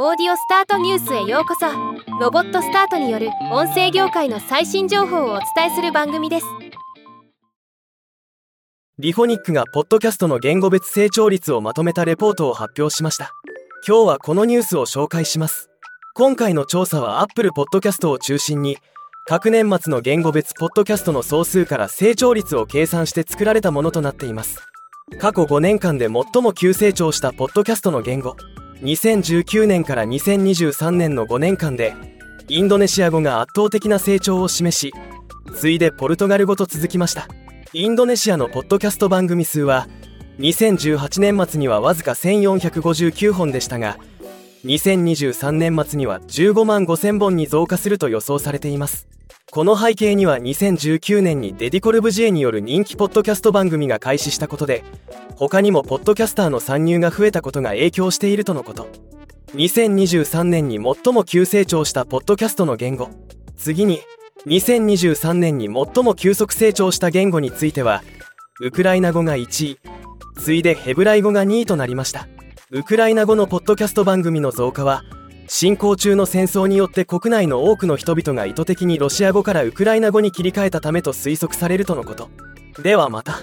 オーディオスタートニュースへようこそ。ロボットスタートによる音声業界の最新情報をお伝えする番組です。リフォニックがポッドキャストの言語別成長率をまとめたレポートを発表しました。今日はこのニュースを紹介します。今回の調査は Apple Podcast を中心に各年末の言語別ポッドキャストの総数から成長率を計算して作られたものとなっています。過去5年間で最も急成長したポッドキャストの言語。2019年から2023年の5年間でインドネシア語が圧倒的な成長を示し次いでポルトガル語と続きました。インドネシアのポッドキャスト番組数は2018年末にはわずか1459本でしたが2023年末には15万5000本に増加すると予想されています。この背景には2019年にデディコルブジエによる人気ポッドキャスト番組が開始したことで他にもポッドキャスターの参入が増えたことが影響しているとのこと。2023年に最も急成長したポッドキャストの言語。次に2023年に最も急速成長した言語についてはウクライナ語が1位。次いでヘブライ語が2位となりました。ウクライナ語のポッドキャスト番組の増加は進行中の戦争によって国内の多くの人々が意図的にロシア語からウクライナ語に切り替えたためと推測されるとのことではまた。